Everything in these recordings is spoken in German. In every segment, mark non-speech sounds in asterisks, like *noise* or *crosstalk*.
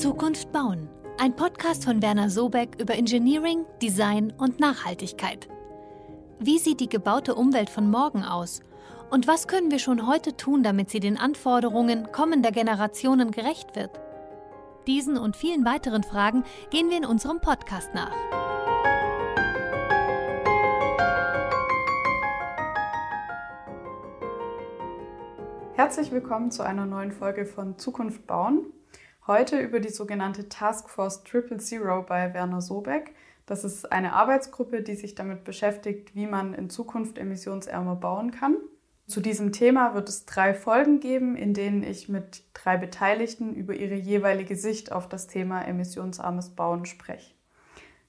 Zukunft bauen. Ein Podcast von Werner Sobeck über Engineering, Design und Nachhaltigkeit. Wie sieht die gebaute Umwelt von morgen aus? Und was können wir schon heute tun, damit sie den Anforderungen kommender Generationen gerecht wird? Diesen und vielen weiteren Fragen gehen wir in unserem Podcast nach. Herzlich willkommen zu einer neuen Folge von Zukunft bauen. Heute über die sogenannte Taskforce Triple Zero bei Werner Sobeck. Das ist eine Arbeitsgruppe, die sich damit beschäftigt, wie man in Zukunft emissionsärmer bauen kann. Zu diesem Thema wird es drei Folgen geben, in denen ich mit drei Beteiligten über ihre jeweilige Sicht auf das Thema emissionsarmes Bauen spreche.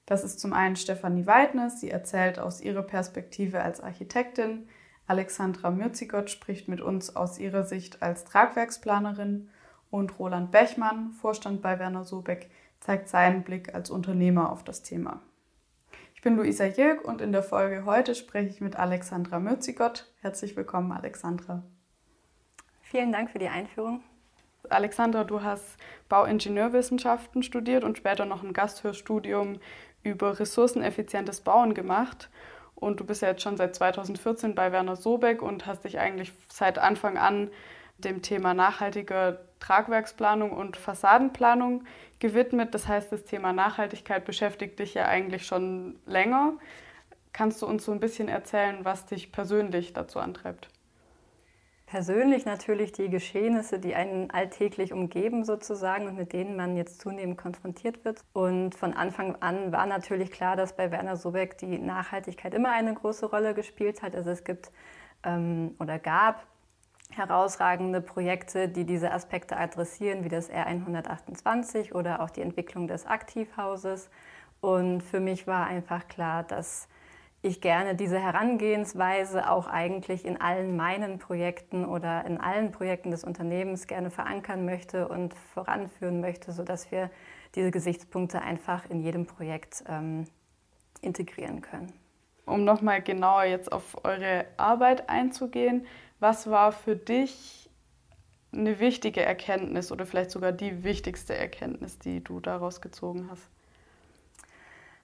Das ist zum einen Stefanie Weidner, sie erzählt aus ihrer Perspektive als Architektin, Alexandra Mürzigott spricht mit uns aus ihrer Sicht als Tragwerksplanerin und Roland Bechmann, Vorstand bei Werner Sobeck, zeigt seinen Blick als Unternehmer auf das Thema. Ich bin Luisa Jilk und in der Folge heute spreche ich mit Alexandra Mürzigott. Herzlich willkommen, Alexandra. Vielen Dank für die Einführung. Alexandra, du hast Bauingenieurwissenschaften studiert und später noch ein Gasthörstudium über ressourceneffizientes Bauen gemacht. Und du bist ja jetzt schon seit 2014 bei Werner Sobeck und hast dich eigentlich seit Anfang an dem Thema nachhaltiger Tragwerksplanung und Fassadenplanung gewidmet. Das heißt, das Thema Nachhaltigkeit beschäftigt dich ja eigentlich schon länger. Kannst du uns so ein bisschen erzählen, was dich persönlich dazu antreibt? Persönlich natürlich die Geschehnisse, die einen alltäglich umgeben sozusagen und mit denen man jetzt zunehmend konfrontiert wird. Und von Anfang an war natürlich klar, dass bei Werner Sobeck die Nachhaltigkeit immer eine große Rolle gespielt hat. Also es gibt ähm, oder gab herausragende Projekte, die diese Aspekte adressieren, wie das R128 oder auch die Entwicklung des Aktivhauses. Und für mich war einfach klar, dass ich gerne diese Herangehensweise auch eigentlich in allen meinen Projekten oder in allen Projekten des Unternehmens gerne verankern möchte und voranführen möchte, sodass wir diese Gesichtspunkte einfach in jedem Projekt ähm, integrieren können. Um nochmal genauer jetzt auf eure Arbeit einzugehen, was war für dich eine wichtige Erkenntnis oder vielleicht sogar die wichtigste Erkenntnis, die du daraus gezogen hast?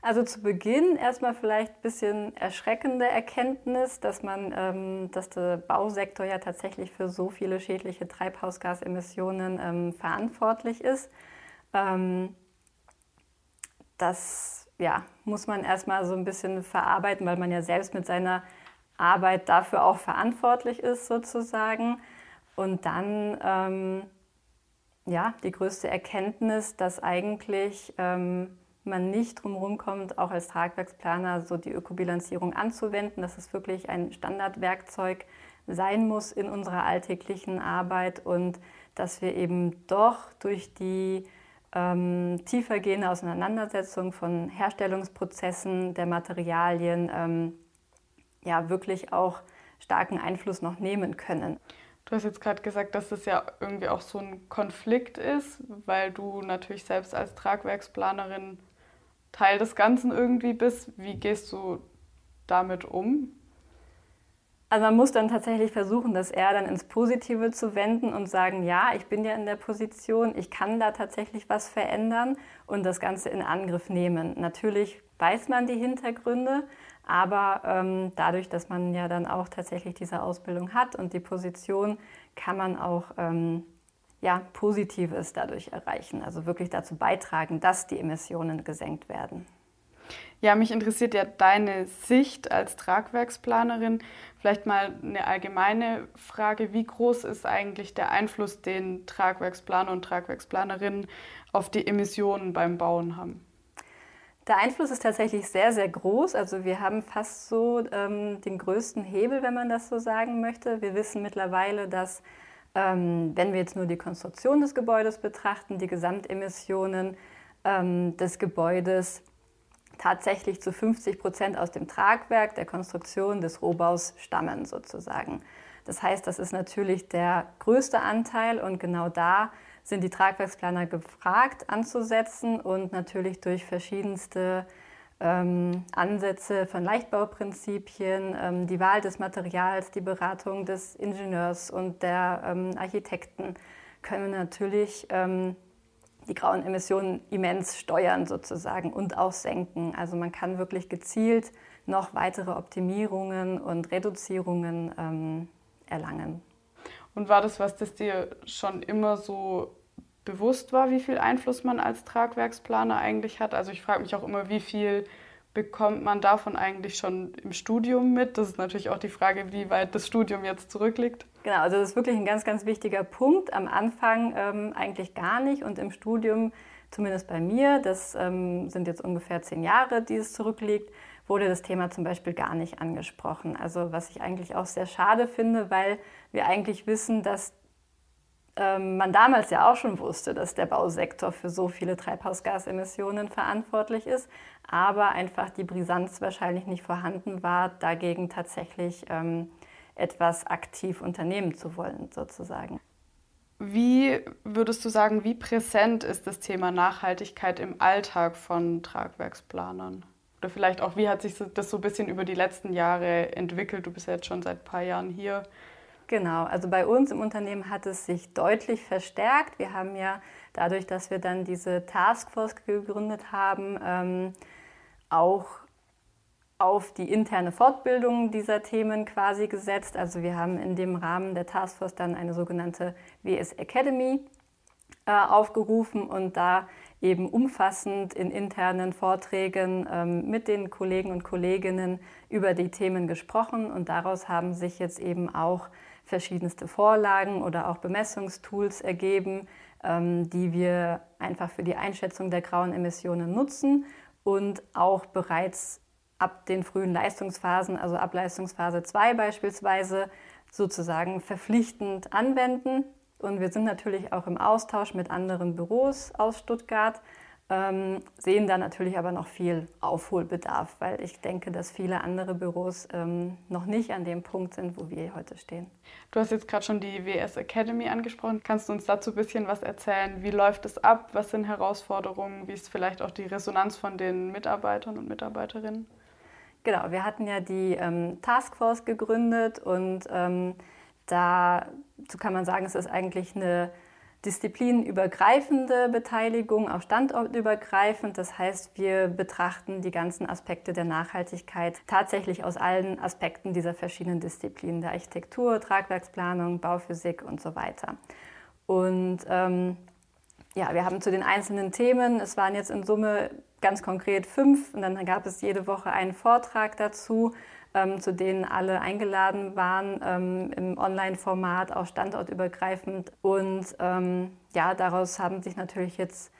Also zu Beginn erstmal vielleicht ein bisschen erschreckende Erkenntnis, dass man, ähm, dass der Bausektor ja tatsächlich für so viele schädliche Treibhausgasemissionen ähm, verantwortlich ist. Ähm, das ja, muss man erstmal so ein bisschen verarbeiten, weil man ja selbst mit seiner Arbeit dafür auch verantwortlich ist sozusagen. Und dann ähm, ja, die größte Erkenntnis, dass eigentlich ähm, man nicht drumherum kommt, auch als Tragwerksplaner so die Ökobilanzierung anzuwenden, dass es wirklich ein Standardwerkzeug sein muss in unserer alltäglichen Arbeit und dass wir eben doch durch die ähm, tiefergehende Auseinandersetzung von Herstellungsprozessen der Materialien ähm, ja wirklich auch starken Einfluss noch nehmen können. Du hast jetzt gerade gesagt, dass das ja irgendwie auch so ein Konflikt ist, weil du natürlich selbst als Tragwerksplanerin Teil des Ganzen irgendwie bist. Wie gehst du damit um? Also man muss dann tatsächlich versuchen, das eher dann ins Positive zu wenden und sagen, ja, ich bin ja in der Position, ich kann da tatsächlich was verändern und das Ganze in Angriff nehmen. Natürlich weiß man die Hintergründe, aber ähm, dadurch, dass man ja dann auch tatsächlich diese Ausbildung hat und die Position, kann man auch ähm, ja, Positives dadurch erreichen, also wirklich dazu beitragen, dass die Emissionen gesenkt werden. Ja, mich interessiert ja deine Sicht als Tragwerksplanerin. Vielleicht mal eine allgemeine Frage, wie groß ist eigentlich der Einfluss, den Tragwerksplaner und Tragwerksplanerinnen auf die Emissionen beim Bauen haben? Der Einfluss ist tatsächlich sehr, sehr groß. Also wir haben fast so ähm, den größten Hebel, wenn man das so sagen möchte. Wir wissen mittlerweile, dass ähm, wenn wir jetzt nur die Konstruktion des Gebäudes betrachten, die Gesamtemissionen ähm, des Gebäudes tatsächlich zu 50 Prozent aus dem Tragwerk der Konstruktion des Rohbaus stammen sozusagen. Das heißt, das ist natürlich der größte Anteil und genau da sind die Tragwerksplaner gefragt anzusetzen und natürlich durch verschiedenste ähm, Ansätze von Leichtbauprinzipien, ähm, die Wahl des Materials, die Beratung des Ingenieurs und der ähm, Architekten können natürlich ähm, die grauen Emissionen immens steuern sozusagen und auch senken. Also man kann wirklich gezielt noch weitere Optimierungen und Reduzierungen ähm, erlangen. Und war das was, das dir schon immer so bewusst war, wie viel Einfluss man als Tragwerksplaner eigentlich hat? Also ich frage mich auch immer, wie viel bekommt man davon eigentlich schon im Studium mit? Das ist natürlich auch die Frage, wie weit das Studium jetzt zurückliegt. Genau, also das ist wirklich ein ganz, ganz wichtiger Punkt. Am Anfang ähm, eigentlich gar nicht und im Studium, zumindest bei mir, das ähm, sind jetzt ungefähr zehn Jahre, die es zurückliegt, wurde das Thema zum Beispiel gar nicht angesprochen. Also was ich eigentlich auch sehr schade finde, weil wir eigentlich wissen, dass man damals ja auch schon wusste, dass der Bausektor für so viele Treibhausgasemissionen verantwortlich ist, aber einfach die Brisanz wahrscheinlich nicht vorhanden war, dagegen tatsächlich ähm, etwas aktiv unternehmen zu wollen, sozusagen. Wie würdest du sagen, wie präsent ist das Thema Nachhaltigkeit im Alltag von Tragwerksplanern? Oder vielleicht auch, wie hat sich das so ein bisschen über die letzten Jahre entwickelt? Du bist ja jetzt schon seit ein paar Jahren hier. Genau, also bei uns im Unternehmen hat es sich deutlich verstärkt. Wir haben ja dadurch, dass wir dann diese Taskforce gegründet haben, ähm, auch auf die interne Fortbildung dieser Themen quasi gesetzt. Also wir haben in dem Rahmen der Taskforce dann eine sogenannte WS Academy äh, aufgerufen und da eben umfassend in internen Vorträgen ähm, mit den Kollegen und Kolleginnen über die Themen gesprochen und daraus haben sich jetzt eben auch verschiedenste Vorlagen oder auch Bemessungstools ergeben, ähm, die wir einfach für die Einschätzung der grauen Emissionen nutzen und auch bereits ab den frühen Leistungsphasen, also ab Leistungsphase 2 beispielsweise, sozusagen verpflichtend anwenden. Und wir sind natürlich auch im Austausch mit anderen Büros aus Stuttgart ähm, sehen da natürlich aber noch viel Aufholbedarf, weil ich denke, dass viele andere Büros ähm, noch nicht an dem Punkt sind, wo wir heute stehen. Du hast jetzt gerade schon die WS Academy angesprochen. Kannst du uns dazu ein bisschen was erzählen? Wie läuft es ab? Was sind Herausforderungen? Wie ist vielleicht auch die Resonanz von den Mitarbeitern und Mitarbeiterinnen? Genau, wir hatten ja die ähm, Taskforce gegründet und ähm, dazu kann man sagen, es ist eigentlich eine disziplinübergreifende Beteiligung, auch standortübergreifend. Das heißt, wir betrachten die ganzen Aspekte der Nachhaltigkeit tatsächlich aus allen Aspekten dieser verschiedenen Disziplinen, der Architektur, Tragwerksplanung, Bauphysik und so weiter. Und ähm, ja, wir haben zu den einzelnen Themen, es waren jetzt in Summe ganz konkret fünf und dann gab es jede Woche einen Vortrag dazu ähm, zu denen alle eingeladen waren ähm, im Online-Format, auch standortübergreifend. Und ähm, ja, daraus haben sich natürlich jetzt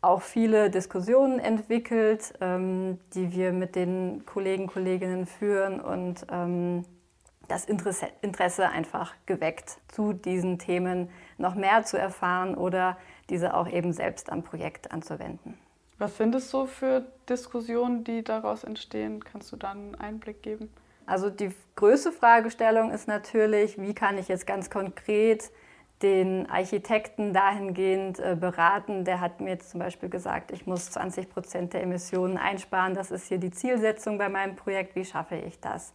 auch viele Diskussionen entwickelt, ähm, die wir mit den Kollegen, Kolleginnen führen und ähm, das Interesse, Interesse einfach geweckt, zu diesen Themen noch mehr zu erfahren oder diese auch eben selbst am Projekt anzuwenden. Was sind es so für Diskussionen, die daraus entstehen? Kannst du da einen Einblick geben? Also die größte Fragestellung ist natürlich, wie kann ich jetzt ganz konkret den Architekten dahingehend äh, beraten. Der hat mir jetzt zum Beispiel gesagt, ich muss 20 Prozent der Emissionen einsparen. Das ist hier die Zielsetzung bei meinem Projekt. Wie schaffe ich das?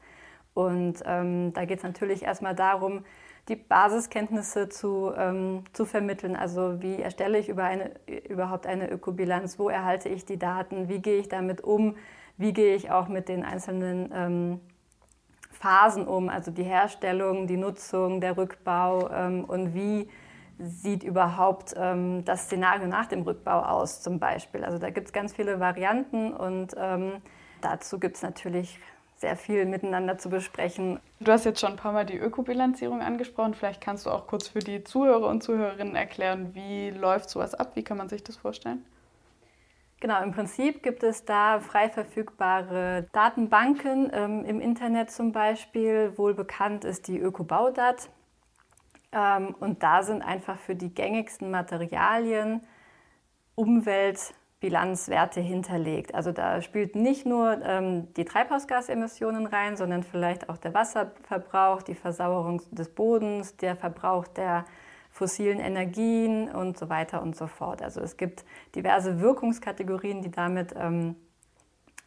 Und ähm, da geht es natürlich erstmal darum, die Basiskenntnisse zu, ähm, zu vermitteln. Also wie erstelle ich über eine, überhaupt eine Ökobilanz? Wo erhalte ich die Daten? Wie gehe ich damit um? Wie gehe ich auch mit den einzelnen ähm, Phasen um? Also die Herstellung, die Nutzung, der Rückbau ähm, und wie sieht überhaupt ähm, das Szenario nach dem Rückbau aus zum Beispiel? Also da gibt es ganz viele Varianten und ähm, dazu gibt es natürlich sehr viel miteinander zu besprechen. Du hast jetzt schon ein paar Mal die Ökobilanzierung angesprochen. Vielleicht kannst du auch kurz für die Zuhörer und Zuhörerinnen erklären, wie läuft sowas ab? Wie kann man sich das vorstellen? Genau, im Prinzip gibt es da frei verfügbare Datenbanken ähm, im Internet zum Beispiel. Wohl bekannt ist die Ökobaudat. Ähm, und da sind einfach für die gängigsten Materialien Umwelt- Bilanzwerte hinterlegt. Also da spielt nicht nur ähm, die Treibhausgasemissionen rein, sondern vielleicht auch der Wasserverbrauch, die Versauerung des Bodens, der Verbrauch der fossilen Energien und so weiter und so fort. Also es gibt diverse Wirkungskategorien, die damit ähm,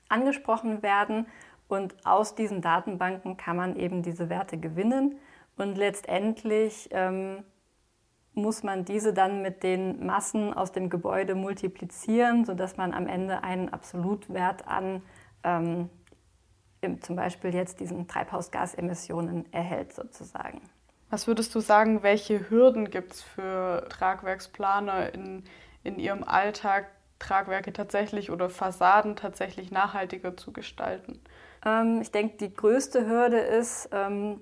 angesprochen werden und aus diesen Datenbanken kann man eben diese Werte gewinnen und letztendlich ähm, muss man diese dann mit den Massen aus dem Gebäude multiplizieren, sodass man am Ende einen Absolutwert an ähm, zum Beispiel jetzt diesen Treibhausgasemissionen erhält sozusagen. Was würdest du sagen, welche Hürden gibt es für Tragwerksplaner in, in ihrem Alltag, Tragwerke tatsächlich oder Fassaden tatsächlich nachhaltiger zu gestalten? Ähm, ich denke, die größte Hürde ist ähm,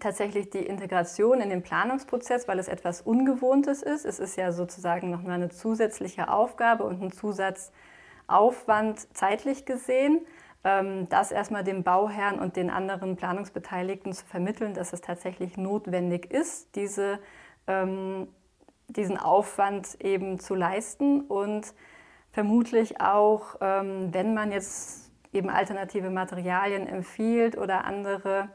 tatsächlich die Integration in den Planungsprozess, weil es etwas Ungewohntes ist. Es ist ja sozusagen nochmal eine zusätzliche Aufgabe und ein Zusatzaufwand zeitlich gesehen. Ähm, das erstmal dem Bauherrn und den anderen Planungsbeteiligten zu vermitteln, dass es tatsächlich notwendig ist, diese, ähm, diesen Aufwand eben zu leisten und vermutlich auch, ähm, wenn man jetzt eben alternative Materialien empfiehlt oder andere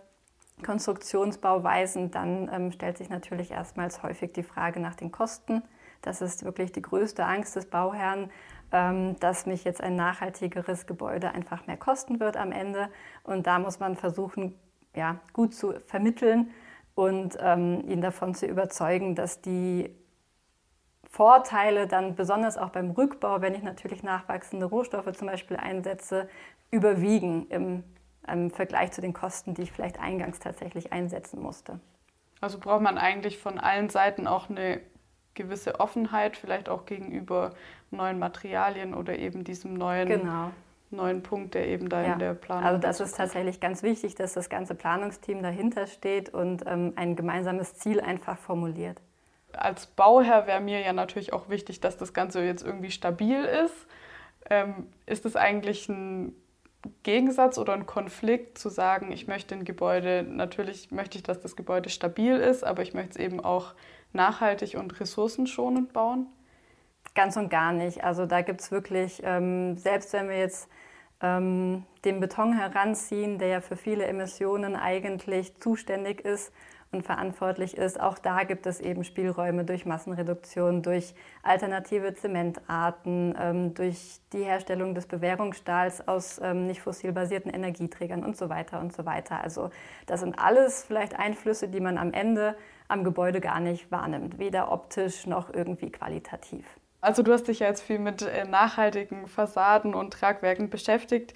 Konstruktionsbauweisen, dann ähm, stellt sich natürlich erstmals häufig die Frage nach den Kosten. Das ist wirklich die größte Angst des Bauherrn, ähm, dass mich jetzt ein nachhaltigeres Gebäude einfach mehr kosten wird am Ende. Und da muss man versuchen, ja, gut zu vermitteln und ähm, ihn davon zu überzeugen, dass die Vorteile dann besonders auch beim Rückbau, wenn ich natürlich nachwachsende Rohstoffe zum Beispiel einsetze, überwiegen im, im Vergleich zu den Kosten, die ich vielleicht eingangs tatsächlich einsetzen musste. Also braucht man eigentlich von allen Seiten auch eine gewisse Offenheit, vielleicht auch gegenüber neuen Materialien oder eben diesem neuen, genau. neuen Punkt, der eben da ja. in der Planung Also das ist tatsächlich ganz wichtig, dass das ganze Planungsteam dahinter steht und ähm, ein gemeinsames Ziel einfach formuliert. Als Bauherr wäre mir ja natürlich auch wichtig, dass das Ganze jetzt irgendwie stabil ist. Ähm, ist es eigentlich ein Gegensatz oder ein Konflikt zu sagen, ich möchte ein Gebäude, natürlich möchte ich, dass das Gebäude stabil ist, aber ich möchte es eben auch nachhaltig und ressourcenschonend bauen? Ganz und gar nicht. Also da gibt es wirklich, ähm, selbst wenn wir jetzt ähm, den Beton heranziehen, der ja für viele Emissionen eigentlich zuständig ist, und verantwortlich ist. Auch da gibt es eben Spielräume durch Massenreduktion, durch alternative Zementarten, ähm, durch die Herstellung des Bewährungsstahls aus ähm, nicht fossil basierten Energieträgern und so weiter und so weiter. Also das sind alles vielleicht Einflüsse, die man am Ende am Gebäude gar nicht wahrnimmt, weder optisch noch irgendwie qualitativ. Also du hast dich ja jetzt viel mit äh, nachhaltigen Fassaden und Tragwerken beschäftigt.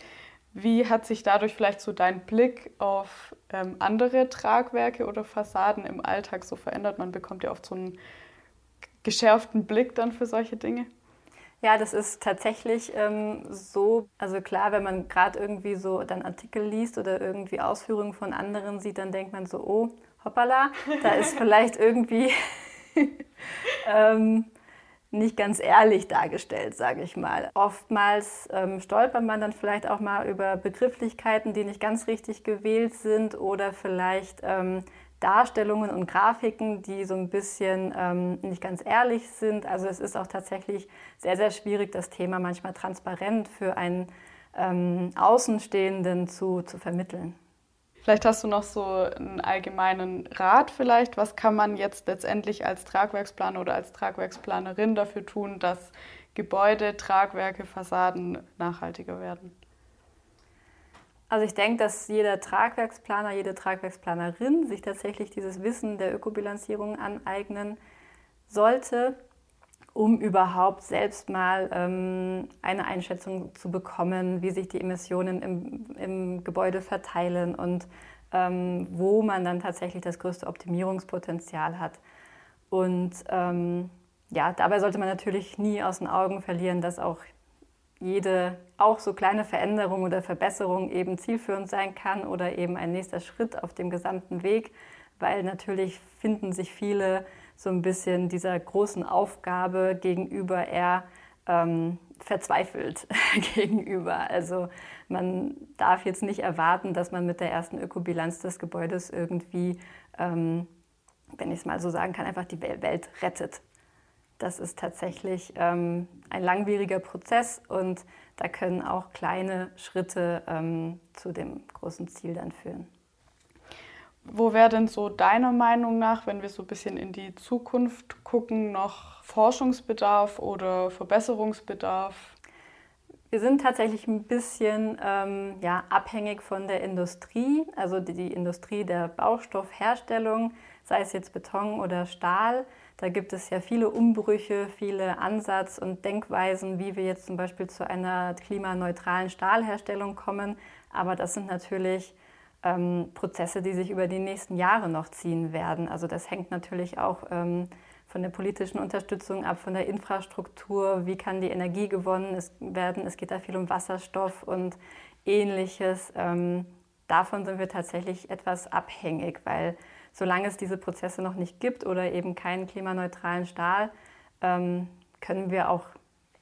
Wie hat sich dadurch vielleicht so dein Blick auf ähm, andere Tragwerke oder Fassaden im Alltag so verändert? Man bekommt ja oft so einen geschärften Blick dann für solche Dinge. Ja, das ist tatsächlich ähm, so. Also klar, wenn man gerade irgendwie so dann Artikel liest oder irgendwie Ausführungen von anderen sieht, dann denkt man so, oh, hoppala, da ist *laughs* vielleicht irgendwie *laughs* ähm, nicht ganz ehrlich dargestellt, sage ich mal. Oftmals ähm, stolpert man dann vielleicht auch mal über Begrifflichkeiten, die nicht ganz richtig gewählt sind oder vielleicht ähm, Darstellungen und Grafiken, die so ein bisschen ähm, nicht ganz ehrlich sind. Also es ist auch tatsächlich sehr, sehr schwierig, das Thema manchmal transparent für einen ähm, Außenstehenden zu, zu vermitteln. Vielleicht hast du noch so einen allgemeinen Rat vielleicht. Was kann man jetzt letztendlich als Tragwerksplaner oder als Tragwerksplanerin dafür tun, dass Gebäude, Tragwerke, Fassaden nachhaltiger werden? Also ich denke, dass jeder Tragwerksplaner, jede Tragwerksplanerin sich tatsächlich dieses Wissen der Ökobilanzierung aneignen sollte um überhaupt selbst mal ähm, eine Einschätzung zu bekommen, wie sich die Emissionen im, im Gebäude verteilen und ähm, wo man dann tatsächlich das größte Optimierungspotenzial hat. Und ähm, ja, dabei sollte man natürlich nie aus den Augen verlieren, dass auch jede, auch so kleine Veränderung oder Verbesserung eben zielführend sein kann oder eben ein nächster Schritt auf dem gesamten Weg, weil natürlich finden sich viele so ein bisschen dieser großen Aufgabe gegenüber eher ähm, verzweifelt *laughs* gegenüber. Also man darf jetzt nicht erwarten, dass man mit der ersten Ökobilanz des Gebäudes irgendwie, ähm, wenn ich es mal so sagen kann, einfach die Welt rettet. Das ist tatsächlich ähm, ein langwieriger Prozess und da können auch kleine Schritte ähm, zu dem großen Ziel dann führen. Wo wäre denn so deiner Meinung nach, wenn wir so ein bisschen in die Zukunft gucken, noch Forschungsbedarf oder Verbesserungsbedarf? Wir sind tatsächlich ein bisschen ähm, ja, abhängig von der Industrie. Also die, die, Industrie der Baustoffherstellung sei es jetzt Beton oder Stahl. Da gibt es ja viele Umbrüche, viele Ansatz- und Denkweisen, wie wir jetzt zum Beispiel zu einer klimaneutralen Stahlherstellung kommen. Aber das sind natürlich ähm, Prozesse, die sich über die nächsten Jahre noch ziehen werden. Also das hängt natürlich auch ähm, von der politischen Unterstützung ab, von der Infrastruktur, wie kann die Energie gewonnen werden. Es geht da viel um Wasserstoff und ähnliches. Ähm, davon sind wir tatsächlich etwas abhängig, weil solange es diese Prozesse noch nicht gibt oder eben keinen klimaneutralen Stahl, ähm, können wir auch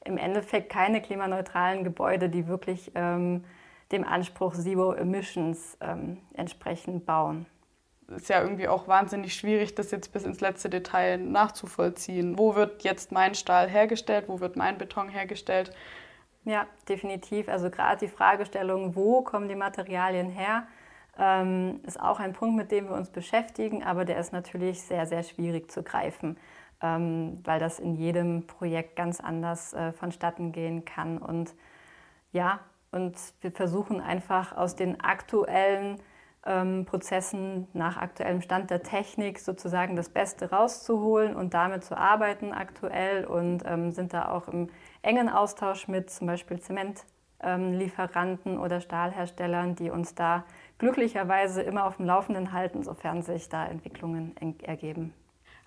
im Endeffekt keine klimaneutralen Gebäude, die wirklich ähm, dem Anspruch Zero Emissions ähm, entsprechend bauen. Es ist ja irgendwie auch wahnsinnig schwierig, das jetzt bis ins letzte Detail nachzuvollziehen. Wo wird jetzt mein Stahl hergestellt? Wo wird mein Beton hergestellt? Ja, definitiv. Also gerade die Fragestellung, wo kommen die Materialien her, ähm, ist auch ein Punkt, mit dem wir uns beschäftigen, aber der ist natürlich sehr, sehr schwierig zu greifen, ähm, weil das in jedem Projekt ganz anders äh, vonstatten gehen kann. Und ja, und wir versuchen einfach aus den aktuellen ähm, Prozessen nach aktuellem Stand der Technik sozusagen das Beste rauszuholen und damit zu arbeiten aktuell und ähm, sind da auch im engen Austausch mit zum Beispiel Zementlieferanten ähm, oder Stahlherstellern, die uns da glücklicherweise immer auf dem Laufenden halten, sofern sich da Entwicklungen ergeben.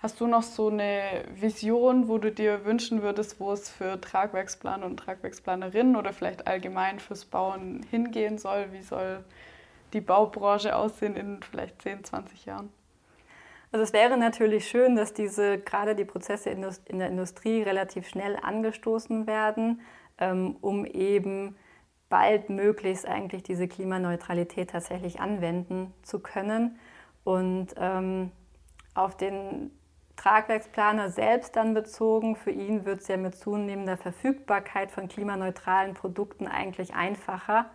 Hast du noch so eine Vision, wo du dir wünschen würdest, wo es für Tragwerksplaner und Tragwerksplanerinnen oder vielleicht allgemein fürs Bauen hingehen soll? Wie soll die Baubranche aussehen in vielleicht 10, 20 Jahren? Also es wäre natürlich schön, dass diese gerade die Prozesse in der Industrie relativ schnell angestoßen werden, ähm, um eben bald möglichst eigentlich diese Klimaneutralität tatsächlich anwenden zu können. Und ähm, auf den Tragwerksplaner selbst dann bezogen. Für ihn wird es ja mit zunehmender Verfügbarkeit von klimaneutralen Produkten eigentlich einfacher.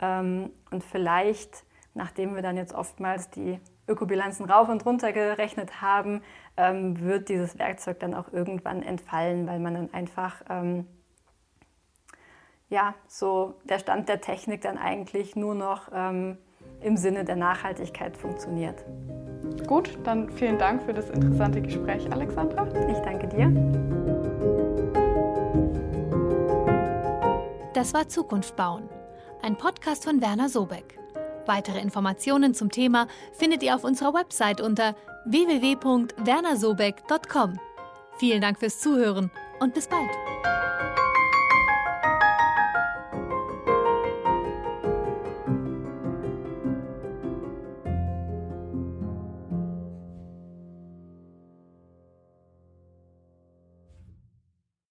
Ähm, und vielleicht, nachdem wir dann jetzt oftmals die Ökobilanzen rauf und runter gerechnet haben, ähm, wird dieses Werkzeug dann auch irgendwann entfallen, weil man dann einfach ähm, ja, so der Stand der Technik dann eigentlich nur noch im Sinne der Nachhaltigkeit funktioniert. Gut, dann vielen Dank für das interessante Gespräch, Alexandra. Ich danke dir. Das war Zukunft bauen, ein Podcast von Werner Sobeck. Weitere Informationen zum Thema findet ihr auf unserer Website unter www.wernersobeck.com. Vielen Dank fürs Zuhören und bis bald.